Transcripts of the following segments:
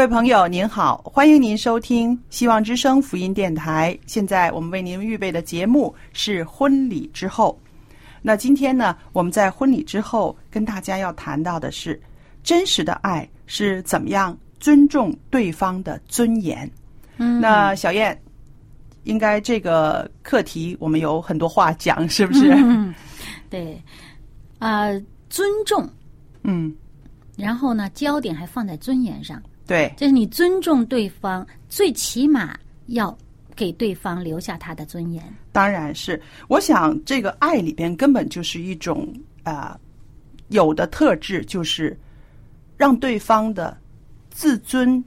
各位朋友，您好，欢迎您收听希望之声福音电台。现在我们为您预备的节目是婚礼之后。那今天呢，我们在婚礼之后跟大家要谈到的是，真实的爱是怎么样尊重对方的尊严。嗯那小燕，应该这个课题我们有很多话讲，是不是？嗯，对，啊、尊重，嗯，然后呢，焦点还放在尊严上，对，就是你尊重对方，最起码要给对方留下他的尊严。当然是。我想这个爱里边根本就是一种啊、有的特质就是让对方的自尊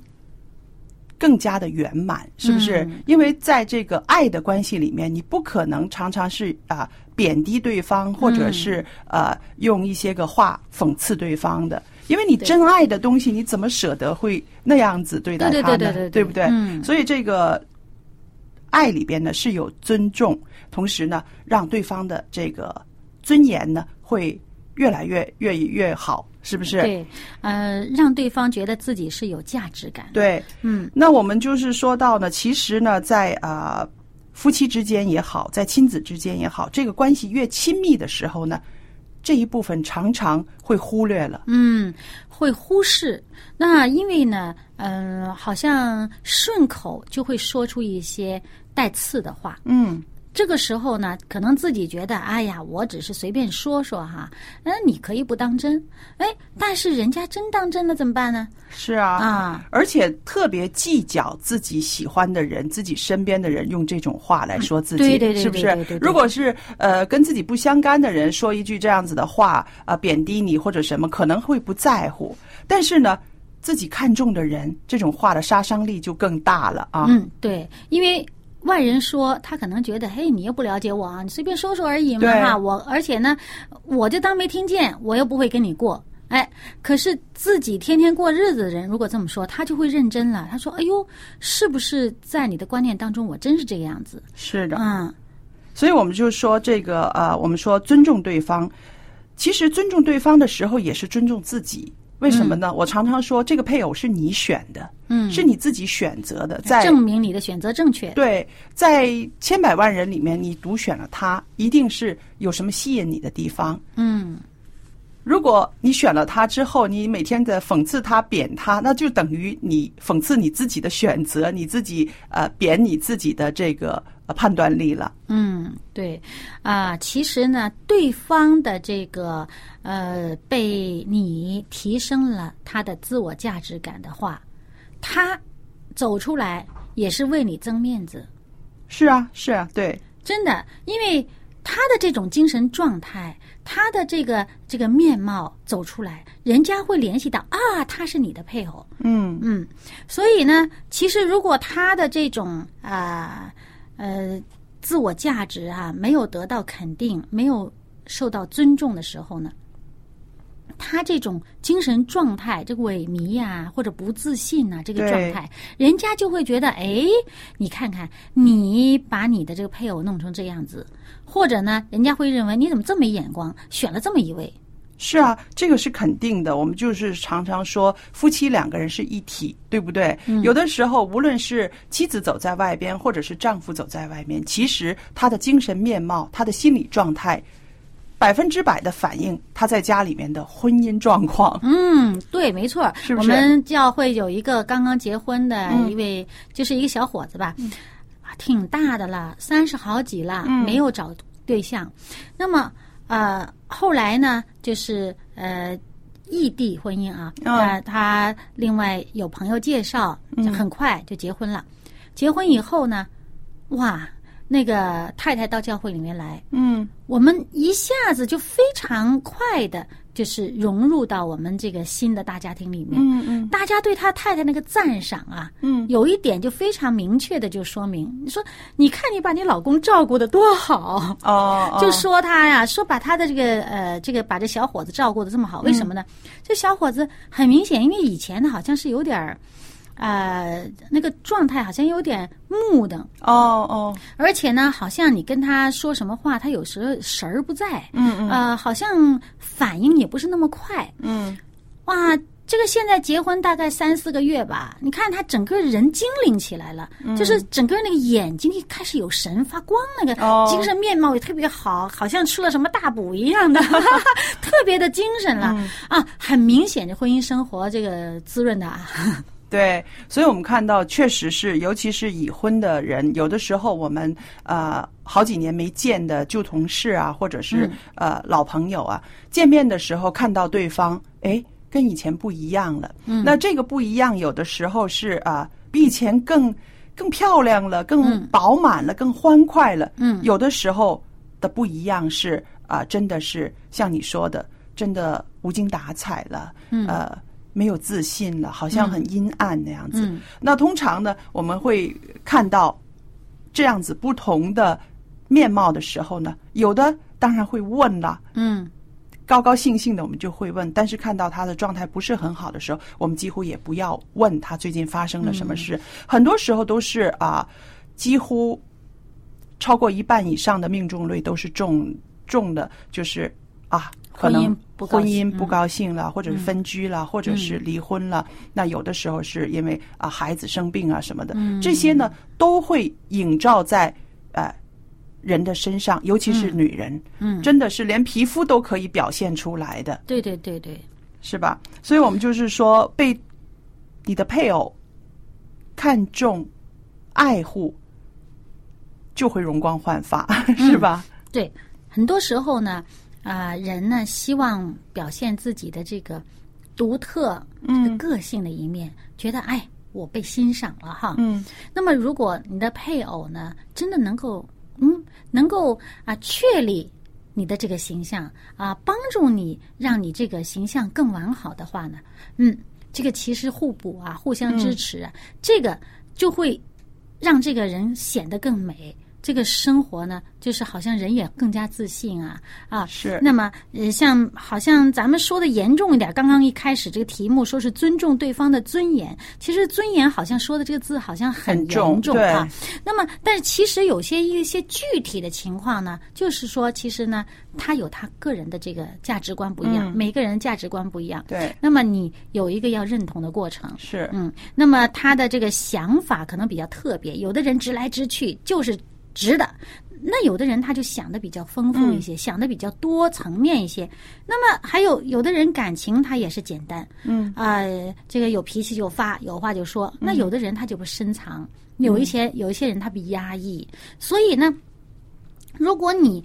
更加的圆满，是不是？嗯因为在这个爱的关系里面，你不可能常常是啊、贬低对方，或者是呃用一些个话讽刺对方的。因为你真爱的东西，你怎么舍得会那样子对待他呢？对对对对不对？嗯所以这个爱里边呢是有尊重，同时呢让对方的这个尊严呢会越来越越越好，是不是？对，呃，让对方觉得自己是有价值感。对嗯，那我们就是说到呢，其实呢，在啊、呃夫妻之间也好，在亲子之间也好，这个关系越亲密的时候呢，这一部分常常会忽略了。嗯，会忽视。那因为呢，嗯、好像顺口就会说出一些带刺的话。嗯，这个时候呢，可能自己觉得，哎呀，我只是随便说说哈，那你可以不当真，哎，但是人家真当真了怎么办呢？是啊，啊，而且特别计较自己喜欢的人、自己身边的人用这种话来说自己，对对对是不是如果是呃跟自己不相干的人说一句这样子的话，啊、贬低你或者什么，可能会不在乎，但是呢，自己看中的人，这种话的杀伤力就更大了啊。嗯，对，因为外人说他可能觉得，嘿，你又不了解我啊，你随便说说而已嘛哈。我而且呢，我就当没听见，我又不会跟你过。哎，可是自己天天过日子的人，如果这么说，他就会认真了。他说：“哎呦，是不是在你的观念当中，我真是这个样子是？”的，嗯，所以我们就说这个呃，我们说尊重对方，其实尊重对方的时候也是尊重自己。为什么呢？我常常说，这个配偶是你选的，嗯是你自己选择的，在证明你的选择正确。对，在千百万人里面，你独选了他，一定是有什么吸引你的地方。嗯，如果你选了他之后，你每天的讽刺他、贬他，那就等于你讽刺你自己的选择，你自己呃贬你自己的这个呃判断力了。嗯，对，啊、其实呢，对方的这个呃，被你提升了他的自我价值感的话，他走出来也是为你增面子，是啊，是啊，对，真的，因为他的这种精神状态，他的这个这个面貌走出来，人家会联系到啊，他是你的配偶，嗯。嗯，所以呢，其实如果他的这种啊呃自我价值啊没有得到肯定，没有受到尊重的时候呢，他这种精神状态，这个萎靡呀、或者不自信呐、这个状态，人家就会觉得，哎，你看看，你把你的这个配偶弄成这样子，或者呢，人家会认为你怎么这么没眼光，选了这么一位，是啊，这个是肯定的。我们就是常常说，夫妻两个人是一体，对不对？有的时候，无论是妻子走在外边，或者是丈夫走在外面，其实他的精神面貌、他的心理状态，百分之百的反映他在家里面的婚姻状况。嗯，对，没错，是不是我们教会有一个刚刚结婚的嗯一位，就是一个小伙子吧，啊，挺大的了，三十好几了，嗯没有找对象。那么呃，后来呢，就是呃。异地婚姻啊，他另外有朋友介绍，就很快就结婚了。结婚以后呢，哇，那个太太到教会里面来，嗯我们一下子就非常快的，就是融入到我们这个新的大家庭里面。嗯嗯。大家对他太太那个赞赏啊，嗯，有一点就非常明确的就说明，你说，你看你把你老公照顾的多好，哦，哦。就说他呀，说把他的这个呃，这个把这小伙子照顾的这么好，为什么呢？这小伙子很明显，因为以前呢好像是有点儿，呃，那个状态好像有点木的，哦哦，而且呢，好像你跟他说什么话，他有时候神儿不在，嗯嗯。呃，好像反应也不是那么快。嗯。哇，这个现在结婚大概三四个月吧，你看他整个人精灵起来了，嗯。就是整个那个眼睛开始有神发光，那个哦。精神面貌也特别好，好像吃了什么大补一样的，特别的精神了、嗯。啊！很明显，这婚姻生活这个滋润的啊，对，所以我们看到，确实是，尤其是已婚的人，有的时候我们呃好几年没见的旧同事啊，或者是、呃老朋友啊，见面的时候看到对方，哎，跟以前不一样了。嗯，那这个不一样，有的时候是啊、比以前更更漂亮了，更饱满了，更欢快了。嗯有的时候的不一样是啊、真的是像你说的，真的无精打采了。嗯，呃。没有自信了，好像很阴暗那样子。嗯那通常呢，我们会看到这样子不同的面貌的时候呢，有的当然会问了，嗯高高兴兴的我们就会问，但是看到他的状态不是很好的时候，我们几乎也不要问他最近发生了什么事。很多时候都是啊，几乎超过一半以上的命中率都是中中的，就是啊。可能婚姻不高兴了，或者是分居了，或者是离婚了。那有的时候是因为啊孩子生病啊什么的，这些呢都会映照在呃人的身上，尤其是女人，嗯，真的是连皮肤都可以表现出来的，对对对对，是吧？所以我们就是说，被你的配偶看重、爱护，就会容光焕发，是吧？对，很多时候呢，啊、人呢希望表现自己的这个独特、这个个性的一面，觉得哎，我被欣赏了哈。嗯那么，如果你的配偶呢，真的能够，嗯，能够啊确立你的这个形象啊，帮助你让你这个形象更完好的话呢，嗯，这个其实互补啊，互相支持啊，这个就会让这个人显得更美。这个生活呢，就是好像人也更加自信啊啊！是那么，呃，像好像咱们说的严重一点，刚刚一开始这个题目说是尊重对方的尊严，其实尊严好像说的这个字好像很严重对啊。那么，但是其实有些一些具体的情况呢，就是说，其实呢，他有他个人的这个价值观不一样，嗯每个人价值观不一样。对，那么你有一个要认同的过程，是，嗯，那么他的这个想法可能比较特别，有的人直来直去就是直的，那有的人他就想的比较丰富一些，想的比较多层面一些。那么还有有的人感情他也是简单，嗯啊、这个有脾气就发，有话就说。那有的人他就不深藏，有一些有一些人他比压抑，所以呢，如果你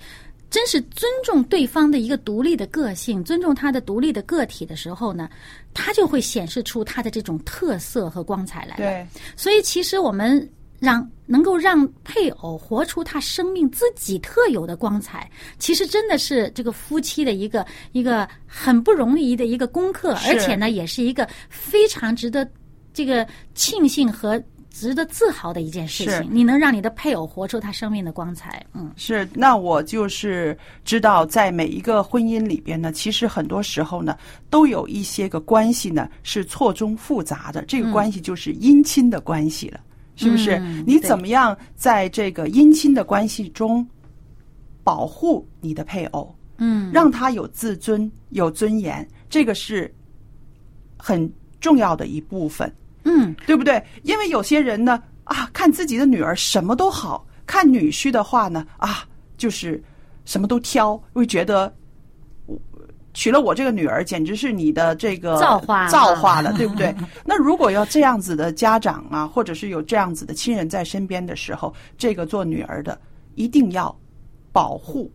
真是尊重对方的一个独立的个性，尊重他的独立的个体的时候呢，他就会显示出他的这种特色和光彩来了。对，所以其实我们让能够让配偶活出他生命自己特有的光彩，其实真的是这个夫妻的一个一个很不容易的一个功课，而且呢，也是一个非常值得这个庆幸和值得自豪的一件事情。你能让你的配偶活出他生命的光彩，嗯是，那我就是知道，在每一个婚姻里边呢，其实很多时候呢，都有一些个关系呢是错综复杂的。这个关系就是姻亲的关系了，是不是？你怎么样在这个姻亲的关系中保护你的配偶，嗯让他有自尊、有尊严，这个是很重要的一部分。嗯对不对？因为有些人呢啊，看自己的女儿什么都好，看女婿的话呢啊，就是什么都挑，会觉得我娶了我这个女儿，简直是你的这个造化了造化了，对不对？那如果要这样子的家长啊，或者是有这样子的亲人在身边的时候，这个做女儿的一定要保护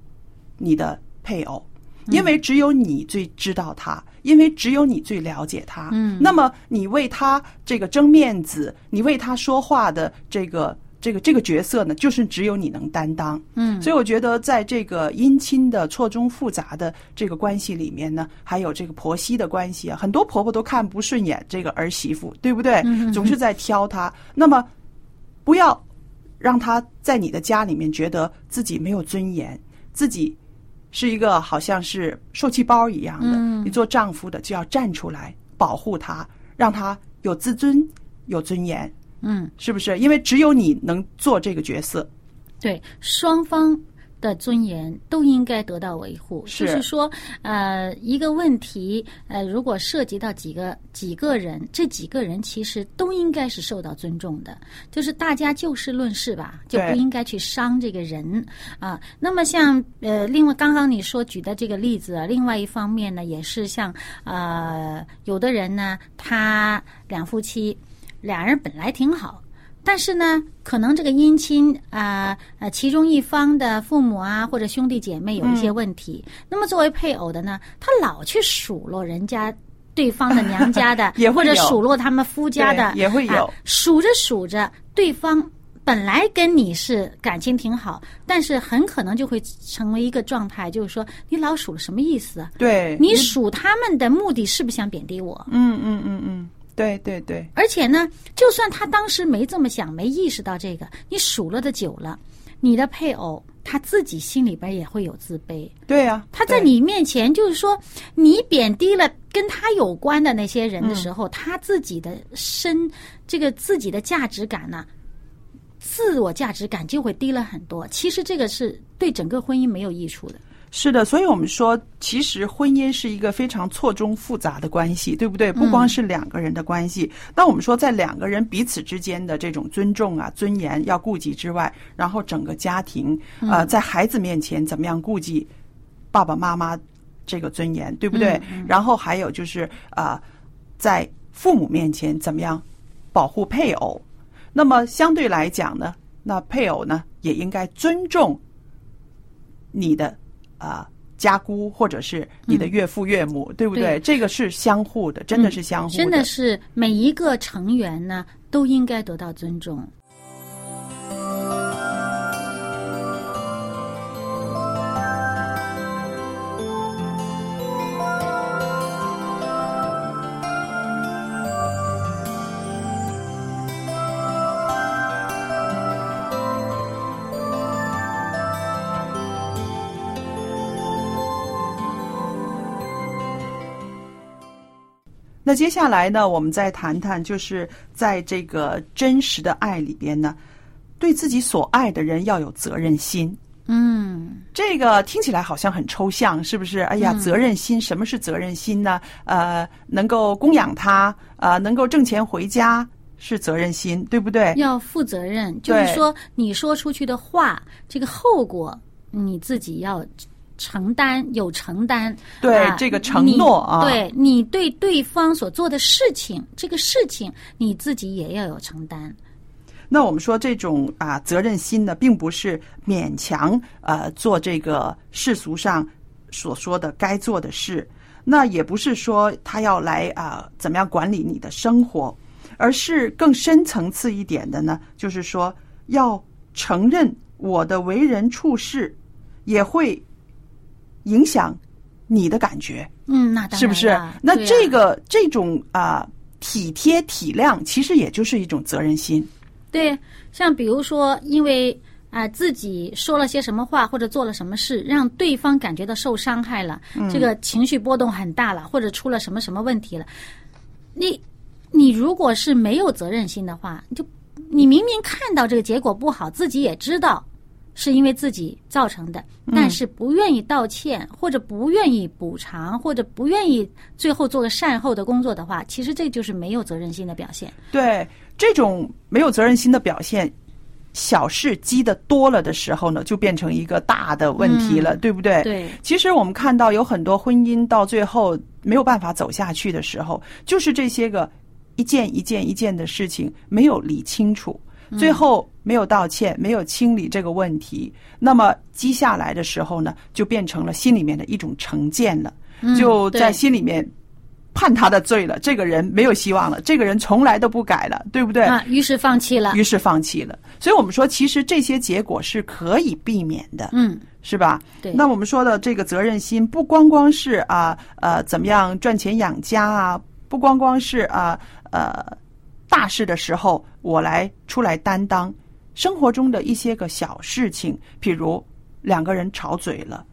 你的配偶。因为只有你最知道他，因为只有你最了解他。嗯那么你为他这个争面子，你为他说话的这个这个这个角色呢，就是只有你能担当。嗯所以我觉得，在这个姻亲的错综复杂的这个关系里面呢，还有这个婆媳的关系啊，很多婆婆都看不顺眼这个儿媳妇，对不对？嗯总是在挑她。那么，不要让她在你的家里面觉得自己没有尊严，自己是一个好像是受气包一样的。嗯你做丈夫的就要站出来保护她，让她有自尊、有尊严，嗯，是不是？因为只有你能做这个角色。对，双方的尊严都应该得到维护。是就是说，呃，一个问题，呃，如果涉及到几个几个人，这几个人其实都应该是受到尊重的。就是大家就事论事吧，就不应该去伤这个人啊。那么像呃，另外刚刚你说举的这个例子啊，另外一方面呢，也是像呃，有的人呢，他两夫妻俩人本来挺好。但是呢，可能这个姻亲啊呃其中一方的父母啊或者兄弟姐妹有一些问题，那么作为配偶的呢，他老去数落人家对方的娘家的 也，会或者数落他们夫家的，也会有啊数着数着，对方本来跟你是感情挺好，但是很可能就会成为一个状态，就是说你老数了什么意思啊？对你数他们的目的是不是想贬低我？嗯嗯嗯嗯，对对对，而且呢，就算他当时没这么想，没意识到这个，你数落的久了，你的配偶他自己心里边也会有自卑。对呀、他在你面前，就是说，你贬低了跟他有关的那些人的时候，他自己的身这个自己的价值感呢，自我价值感就会低了很多。其实这个是对整个婚姻没有益处的。是的，所以我们说，其实婚姻是一个非常错综复杂的关系，对不对？不光是两个人的关系，那我们说，在两个人彼此之间的这种尊重啊、尊严要顾及之外，然后整个家庭，呃，在孩子面前怎么样顾及爸爸妈妈这个尊严，对不对？然后还有就是啊、呃在父母面前怎么样保护配偶。那么相对来讲呢，那配偶呢也应该尊重你的啊、家姑或者是你的岳父岳母，对不对？对这个是相互的，真的是相互真的是每一个成员呢都应该得到尊重。那接下来呢，我们再谈谈，就是在这个真实的爱里边呢，对自己所爱的人要有责任心。嗯，这个听起来好像很抽象，是不是？哎呀，责任心，什么是责任心呢？呃，能够供养他，呃，能够挣钱回家是责任心，对不对？要负责任，就是说你说出去的话，这个后果你自己要承担，有承担。对啊这个承诺啊你对你对对方所做的事情，这个事情你自己也要有承担。那我们说这种啊责任心呢，并不是勉强呃做这个世俗上所说的该做的事，那也不是说他要来啊怎么样管理你的生活，而是更深层次一点的呢，就是说要承认我的为人处事也会影响你的感觉。嗯，那当然是不是？那这个这种啊、体贴体谅，其实也就是一种责任心。对，像比如说，因为啊、自己说了些什么话或者做了什么事，让对方感觉到受伤害了，这个情绪波动很大了，或者出了什么什么问题了，你你如果是没有责任心的话，你就你明明看到这个结果不好，自己也知道是因为自己造成的，但是不愿意道歉，或者不愿意补偿，或者不愿意最后做个善后的工作的话，其实这就是没有责任心的表现。对这种没有责任心的表现，小事积的多了的时候呢，就变成一个大的问题了，对不对？对，其实我们看到有很多婚姻到最后没有办法走下去的时候，就是这些个一件一件一件的事情没有理清楚，最后没有道歉，没有清理这个问题，那么积下来的时候呢，就变成了心里面的一种成见了，就在心里面判他的罪了，这个人没有希望了，这个人从来都不改了，对不对？啊，于是放弃了。于是放弃了。所以我们说，其实这些结果是可以避免的。嗯，是吧？对那我们说的这个责任心，不光光是啊呃怎么样赚钱养家啊，不光光是啊呃大事的时候我来出来担当，生活中的一些个小事情，譬如两个人吵嘴了，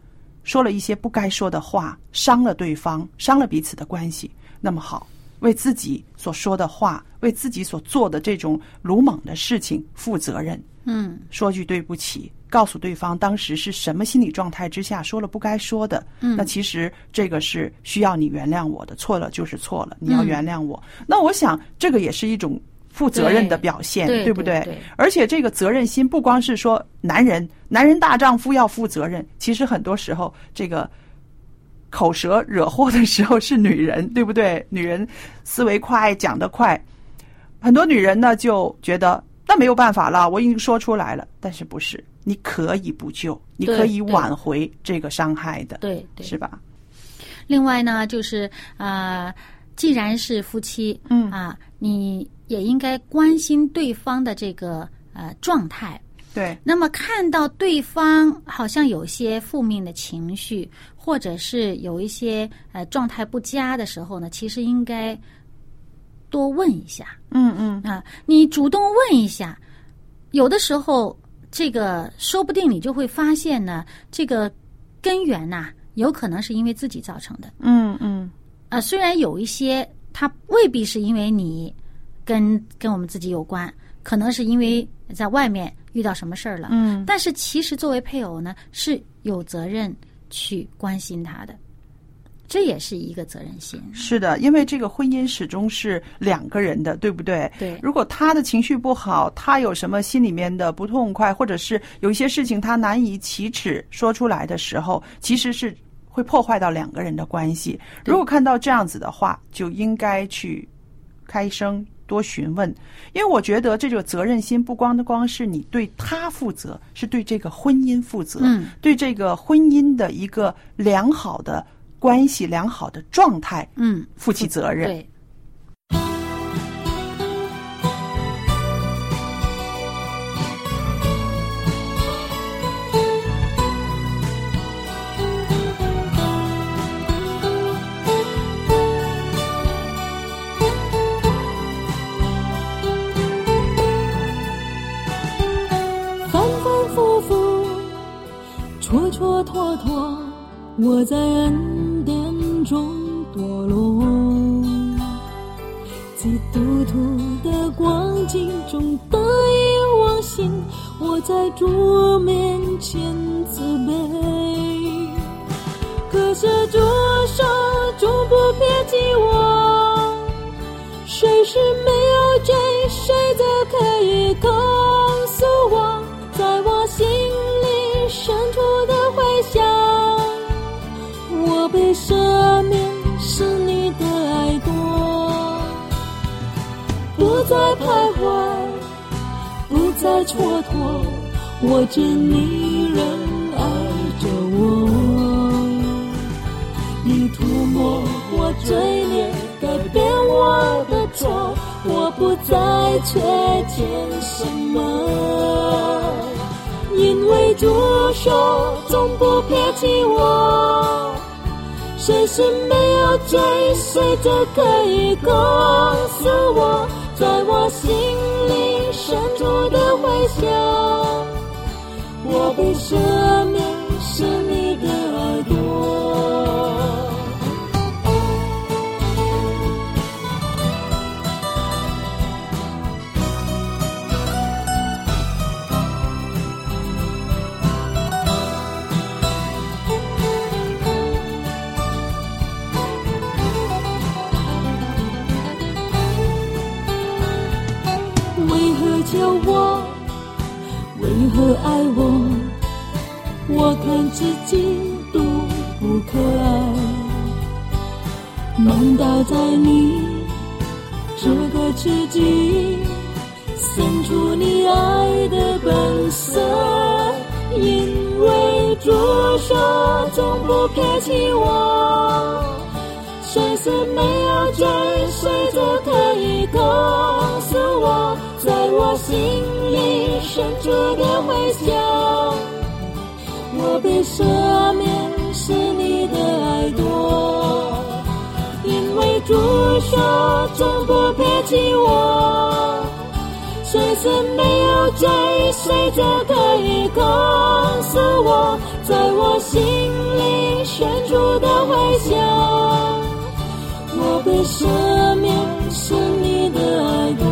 说了一些不该说的话，伤了对方，伤了彼此的关系，那么好。为自己所说的话，为自己所做的这种鲁莽的事情负责任。嗯，说句对不起，告诉对方当时是什么心理状态之下说了不该说的。嗯，那其实这个是需要你原谅我的，错了就是错了，你要原谅我。那我想这个也是一种负责任的表现，对不对对而且这个责任心不光是说男人，男人大丈夫要负责任，其实很多时候这个。口舌惹祸的时候是女人，对不对？女人思维快，讲得快，很多女人呢就觉得那没有办法了，我已经说出来了。但是不是？你可以不救，你可以挽回这个伤害的，对对。是吧？另外呢，就是呃，既然是夫妻，嗯。啊，你也应该关心对方的这个呃状态。对，那么看到对方好像有些负面的情绪，或者是有一些呃状态不佳的时候呢，其实应该多问一下。嗯嗯，啊，你主动问一下，有的时候这个说不定你就会发现呢，这个根源呐、有可能是因为自己造成的。嗯嗯，啊，虽然有一些他未必是因为你跟跟我们自己有关，可能是因为在外面遇到什么事儿了，嗯，但是其实作为配偶呢，是有责任去关心他的，这也是一个责任心。是的，因为这个婚姻始终是两个人的，对不对？对如果他的情绪不好，他有什么心里面的不痛快，或者是有一些事情他难以启齿说出来的时候，其实是会破坏到两个人的关系。如果看到这样子的话，就应该去开声多询问，因为我觉得这种责任心不光的光是你对他负责，是对这个婚姻负责，嗯，对这个婚姻的一个良好的关系、良好的状态嗯，负起责任。对。我在恩典中堕落。基督徒的光景中得意忘形，我在主面前自卑。可是主手主不撇弃我，再蹉跎，我知你仍爱着我。你涂抹我罪孽，改变我的错，我不再缺欠什么，因为主手总不撇弃我。谁是没有罪，谁就可以告诉我，在我心闪躲的幻想，我被赦免。心里深处的回响。我被赦免是你的爱多，因为主说从不撇弃我。谁是没有罪，谁就可以告诉我，在我心里深处的回响。我被赦免是你的爱多。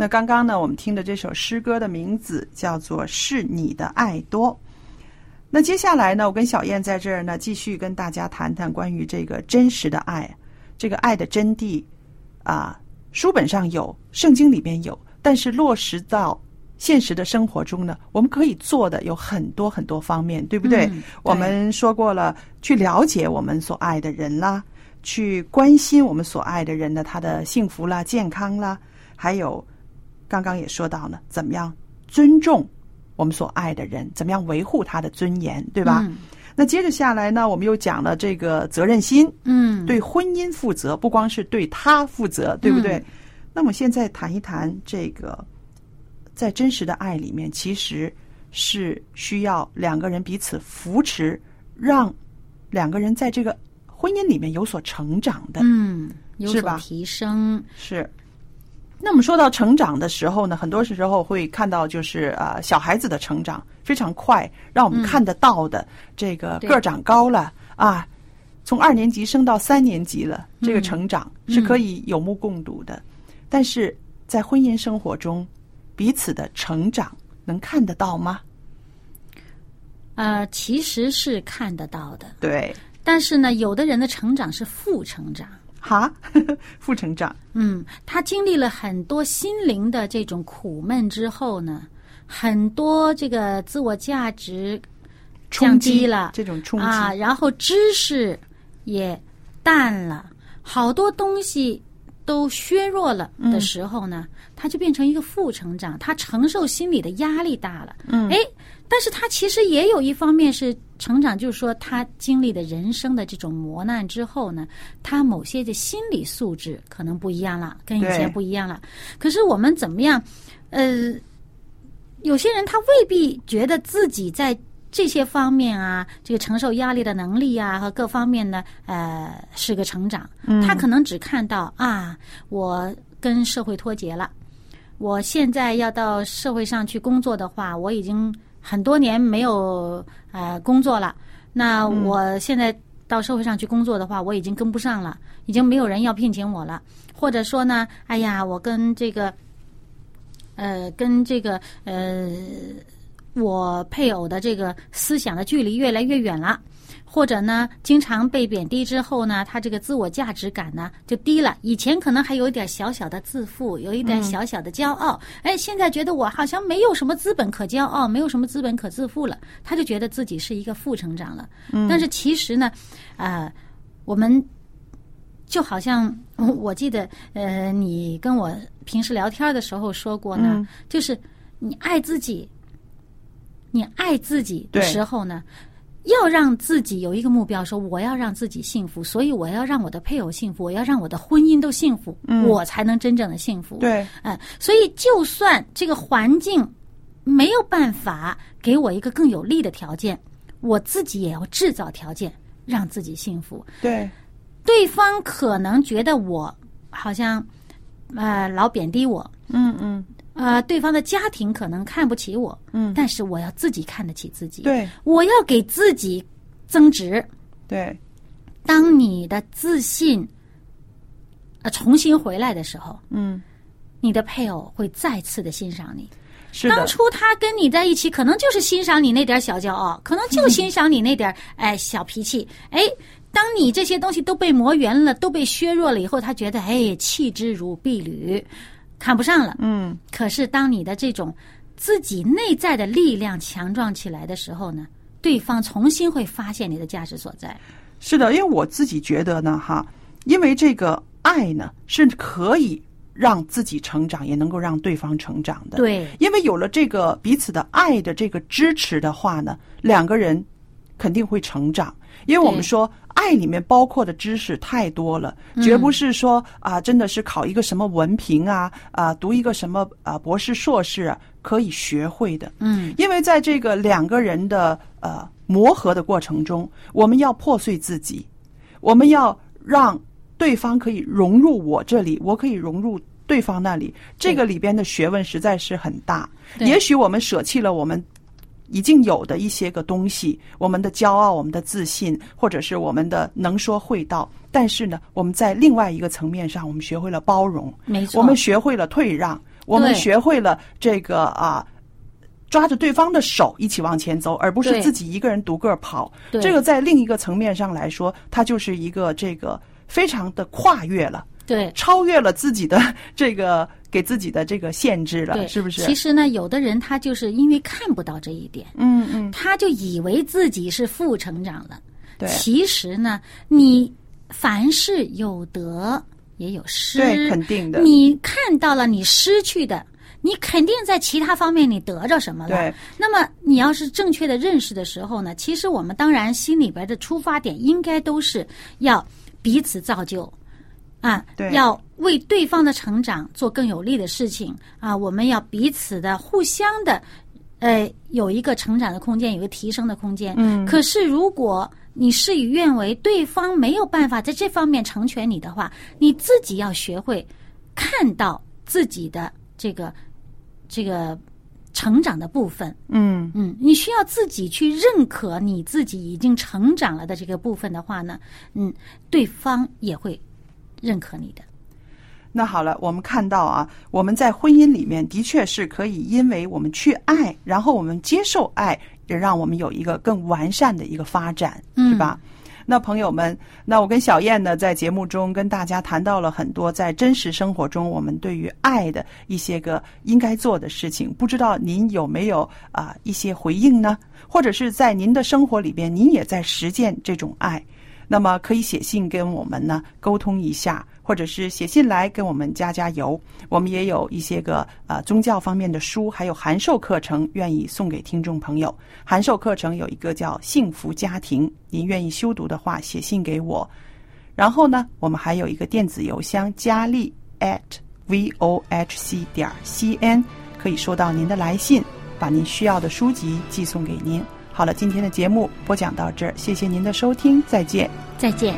那刚刚呢，我们听的这首诗歌的名字叫做《是你的爱多》。那接下来呢，我跟小燕在这儿呢，继续跟大家谈谈关于这个真实的爱，这个爱的真谛啊，书本上有，圣经里边有，但是落实到现实的生活中呢，我们可以做的有很多很多方面，对不对？嗯我们说过了，去了解我们所爱的人啦，去关心我们所爱的人的他的幸福啦、健康啦，还有刚刚也说到呢，怎么样尊重我们所爱的人，怎么样维护他的尊严，对吧？嗯那接着下来呢，我们又讲了这个责任心，嗯，对婚姻负责，不光是对他负责，对不对？那么现在谈一谈这个，在真实的爱里面，其实是需要两个人彼此扶持，让两个人在这个婚姻里面有所成长的。嗯，有是吧所提升，是。那么说到成长的时候呢，很多时候会看到就是呃小孩子的成长非常快，让我们看得到的、这个个儿长高了啊，从二年级升到三年级了，这个成长是可以有目共睹的。但是在婚姻生活中，彼此的成长能看得到吗？呃，其实是看得到的。对，但是呢，有的人的成长是负成长，哈，负成长，嗯，他经历了很多心灵的这种苦闷之后呢，很多这个自我价值降冲击低了这种冲击，啊，然后知识也淡了，好多东西都削弱了嗯的时候呢，他就变成一个负成长，他承受心理的压力大了。嗯。哎，但是他其实也有一方面是成长，就是说他经历的人生的这种磨难之后呢，他某些的心理素质可能不一样了，跟以前不一样了。可是我们怎么样？呃，有些人他未必觉得自己在这些方面啊，这个承受压力的能力啊和各方面呢，呃，是个成长。他可能只看到啊，我跟社会脱节了。我现在要到社会上去工作的话，我已经很多年没有呃工作了。那我现在到社会上去工作的话，我已经跟不上了，已经没有人要聘请我了。或者说呢，哎呀，我跟这个呃，跟这个呃，我配偶的这个思想的距离越来越远了。或者呢，经常被贬低之后呢，他这个自我价值感呢就低了。以前可能还有一点小小的自负，有一点小小的骄傲，哎，现在觉得我好像没有什么资本可骄傲，没有什么资本可自负了，他就觉得自己是一个负成长了。但是其实呢，呃，我们就好像我 我记得，呃，你跟我平时聊天的时候说过呢，就是你爱自己，你爱自己的时候呢。要让自己有一个目标，说我要让自己幸福，所以我要让我的配偶幸福，我要让我的婚姻都幸福，我才能真正的幸福。对，嗯，所以就算这个环境没有办法给我一个更有利的条件，我自己也要制造条件让自己幸福。对，对方可能觉得我好像呃老贬低我，嗯嗯，呃，对方的家庭可能看不起我，嗯但是我要自己看得起自己，对我要给自己增值。对，当你的自信呃重新回来的时候，嗯，你的配偶会再次的欣赏你。是的当，初他跟你在一起，可能就是欣赏你那点小骄傲，可能就 欣赏你那点哎小脾气。哎，当你这些东西都被磨圆了，都被削弱了以后，他觉得哎弃之如敝履，看不上了。嗯，可是当你的这种自己内在的力量强壮起来的时候呢，对方重新会发现你的价值所在。是的，因为我自己觉得呢，哈，因为这个爱呢是可以让自己成长，也能够让对方成长的。，对，因为有了这个彼此的爱的这个支持的话呢，两个人肯定会成长。因为我们说爱里面包括的知识太多了，绝不是说啊，真的是考一个什么文凭啊，啊，读一个什么啊博士、硕士啊，可以学会的。嗯，因为在这个两个人的呃磨合的过程中，我们要破碎自己，我们要让对方可以融入我这里，我可以融入对方那里。这个里边的学问实在是很大。也许我们舍弃了我们已经有的一些个东西，我们的骄傲、我们的自信，或者是我们的能说会道。但是呢，我们在另外一个层面上，我们学会了包容，没错。我们学会了退让，我们学会了这个啊，抓着对方的手一起往前走，而不是自己一个人独个儿跑。对这个在另一个层面上来说，它就是一个这个非常的跨越了，对超越了自己的这个给自己的这个限制了，对，是不是？其实呢，有的人他就是因为看不到这一点，嗯嗯，他就以为自己是负成长了。对其实呢，你凡事有得也有失，对，肯定的，你看到了你失去的，你肯定在其他方面你得着什么了。对，那么你要是正确的认识的时候呢，其实我们当然心里边的出发点应该都是要彼此造就。啊对，要为对方的成长做更有利的事情啊！我们要彼此的互相的，呃，有一个成长的空间，有一个提升的空间。嗯可是如果你事与愿违，对方没有办法在这方面成全你的话，你自己要学会看到自己的这个这个成长的部分。嗯嗯，你需要自己去认可你自己已经成长了的这个部分的话呢，嗯，对方也会认可你的。那好了，我们看到啊，我们在婚姻里面的确是可以，因为我们去爱，然后我们接受爱，也让我们有一个更完善的一个发展，嗯是吧？那朋友们，那我跟小燕呢，在节目中跟大家谈到了很多在真实生活中我们对于爱的一些个应该做的事情，不知道您有没有啊、一些回应呢？或者是在您的生活里边，您也在实践这种爱？那么可以写信跟我们呢沟通一下，或者是写信来跟我们加加油。我们也有一些个呃宗教方面的书，还有函授课程，愿意送给听众朋友。函授课程有一个叫《幸福家庭》，您愿意修读的话，写信给我。然后呢，我们还有一个电子邮箱佳丽 at v o h c 点 c n，可以收到您的来信，把您需要的书籍寄送给您。好了，今天的节目播讲到这儿，谢谢您的收听，再见。再见。